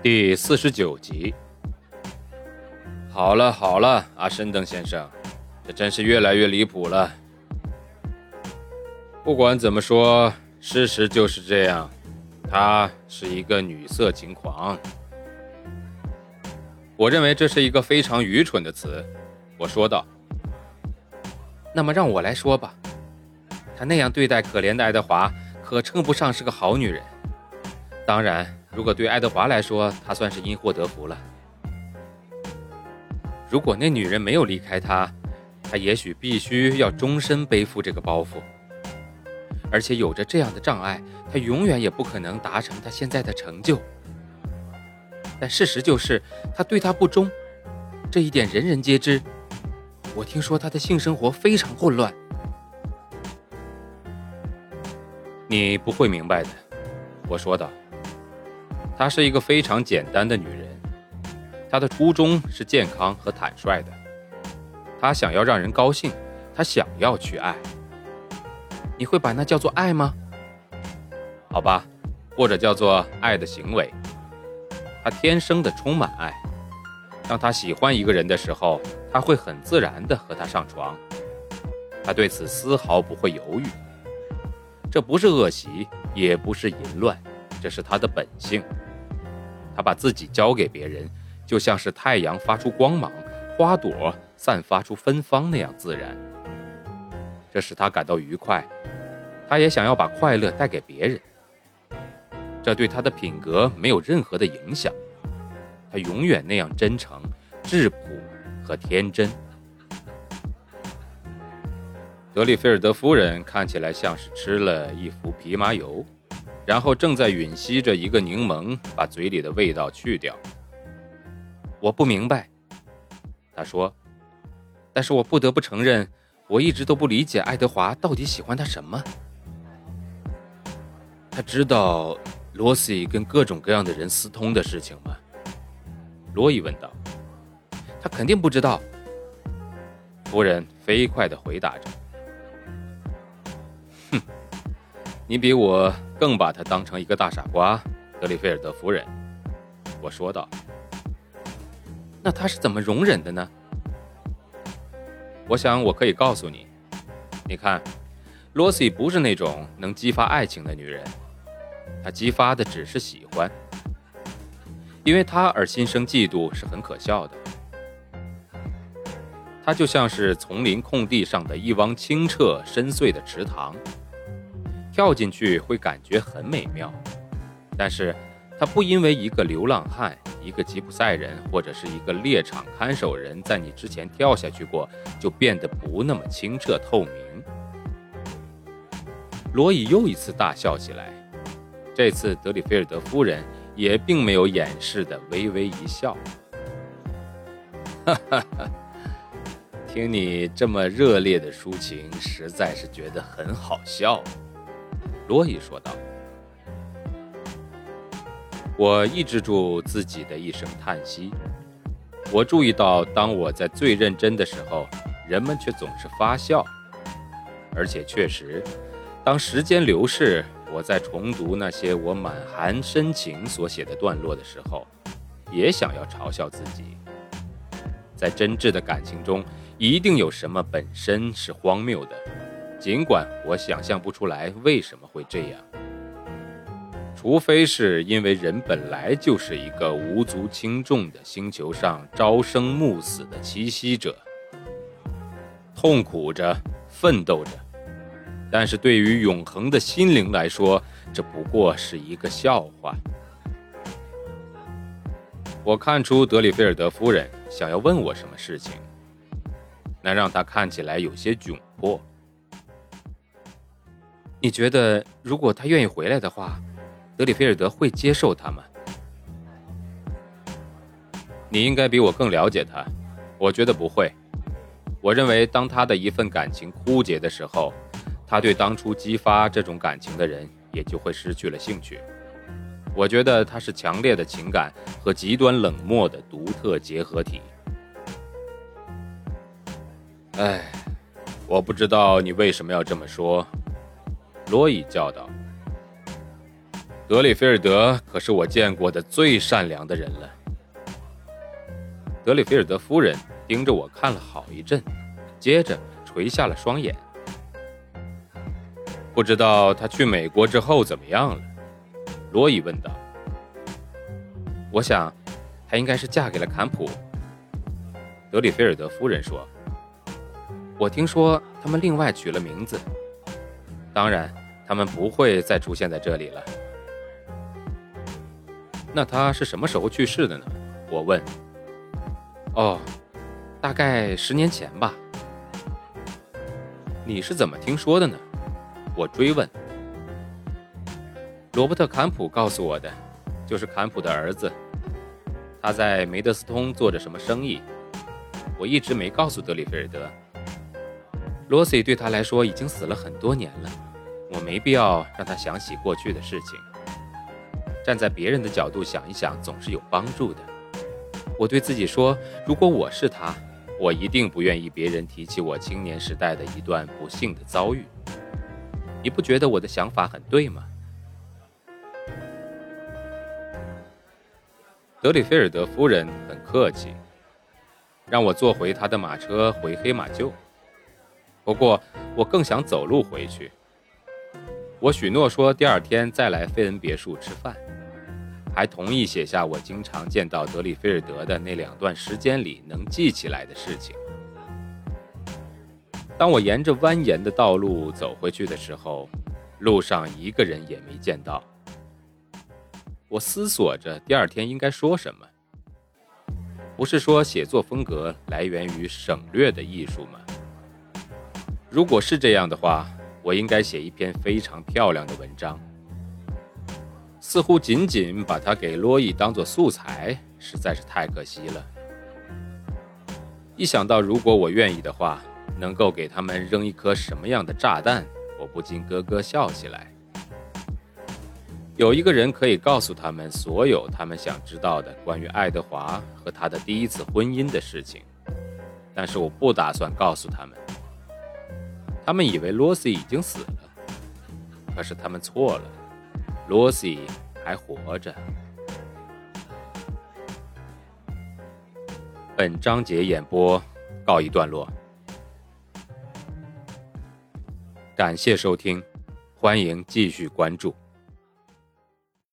第四十九集。好了好了，阿申登先生。这真是越来越离谱了。不管怎么说，事实就是这样，她是一个女色情狂。我认为这是一个非常愚蠢的词，我说道。那么让我来说吧，她那样对待可怜的爱德华，可称不上是个好女人。当然，如果对爱德华来说，他算是因祸得福了。如果那女人没有离开他，他也许必须要终身背负这个包袱，而且有着这样的障碍，他永远也不可能达成他现在的成就。但事实就是，他对他不忠，这一点人人皆知。我听说他的性生活非常混乱。你不会明白的，我说道。她是一个非常简单的女人，她的初衷是健康和坦率的。她想要让人高兴，她想要去爱。你会把那叫做爱吗？好吧，或者叫做爱的行为。她天生的充满爱。当她喜欢一个人的时候，她会很自然的和他上床。她对此丝毫不会犹豫。这不是恶习，也不是淫乱，这是她的本性。他把自己交给别人，就像是太阳发出光芒，花朵。散发出芬芳那样自然，这使他感到愉快。他也想要把快乐带给别人，这对他的品格没有任何的影响。他永远那样真诚、质朴和天真。德里菲尔德夫人看起来像是吃了一服蓖麻油，然后正在吮吸着一个柠檬，把嘴里的味道去掉。我不明白，他说。但是我不得不承认，我一直都不理解爱德华到底喜欢他什么。他知道罗西跟各种各样的人私通的事情吗？罗伊问道。他肯定不知道。夫人飞快地回答着。哼，你比我更把他当成一个大傻瓜，德里菲尔德夫人。我说道。那他是怎么容忍的呢？我想我可以告诉你，你看，罗西不是那种能激发爱情的女人，她激发的只是喜欢，因为她而心生嫉妒是很可笑的。她就像是丛林空地上的一汪清澈深邃的池塘，跳进去会感觉很美妙，但是她不因为一个流浪汉。一个吉普赛人或者是一个猎场看守人在你之前跳下去过，就变得不那么清澈透明。罗伊又一次大笑起来，这次德里菲尔德夫人也并没有掩饰的微微一笑。哈哈哈，听你这么热烈的抒情，实在是觉得很好笑。”罗伊说道。我抑制住自己的一声叹息。我注意到，当我在最认真的时候，人们却总是发笑。而且确实，当时间流逝，我在重读那些我满含深情所写的段落的时候，也想要嘲笑自己。在真挚的感情中，一定有什么本身是荒谬的，尽管我想象不出来为什么会这样。除非是因为人本来就是一个无足轻重的星球上朝生暮死的栖息者，痛苦着，奋斗着，但是对于永恒的心灵来说，这不过是一个笑话。我看出德里菲尔德夫人想要问我什么事情，那让她看起来有些窘迫。你觉得，如果他愿意回来的话，德里菲尔德会接受他吗？你应该比我更了解他，我觉得不会。我认为，当他的一份感情枯竭的时候，他对当初激发这种感情的人也就会失去了兴趣。我觉得他是强烈的情感和极端冷漠的独特结合体。哎，我不知道你为什么要这么说。罗伊叫道：“德里菲尔德可是我见过的最善良的人了。”德里菲尔德夫人盯着我看了好一阵，接着垂下了双眼。不知道他去美国之后怎么样了？罗伊问道。“我想，她应该是嫁给了坎普。”德里菲尔德夫人说。“我听说他们另外取了名字。”当然，他们不会再出现在这里了。那他是什么时候去世的呢？我问。哦，大概十年前吧。你是怎么听说的呢？我追问。罗伯特·坎普告诉我的，就是坎普的儿子。他在梅德斯通做着什么生意？我一直没告诉德里菲尔德。罗西对他来说已经死了很多年了。我没必要让他想起过去的事情。站在别人的角度想一想，总是有帮助的。我对自己说：如果我是他，我一定不愿意别人提起我青年时代的一段不幸的遭遇。你不觉得我的想法很对吗？德里菲尔德夫人很客气，让我坐回他的马车回黑马厩。不过，我更想走路回去。我许诺说第二天再来费恩别墅吃饭，还同意写下我经常见到德里菲尔德的那两段时间里能记起来的事情。当我沿着蜿蜒的道路走回去的时候，路上一个人也没见到。我思索着第二天应该说什么。不是说写作风格来源于省略的艺术吗？如果是这样的话。我应该写一篇非常漂亮的文章。似乎仅仅把它给洛伊当做素材，实在是太可惜了。一想到如果我愿意的话，能够给他们扔一颗什么样的炸弹，我不禁咯咯笑起来。有一个人可以告诉他们所有他们想知道的关于爱德华和他的第一次婚姻的事情，但是我不打算告诉他们。他们以为罗西已经死了，可是他们错了，罗西还活着。本章节演播告一段落，感谢收听，欢迎继续关注。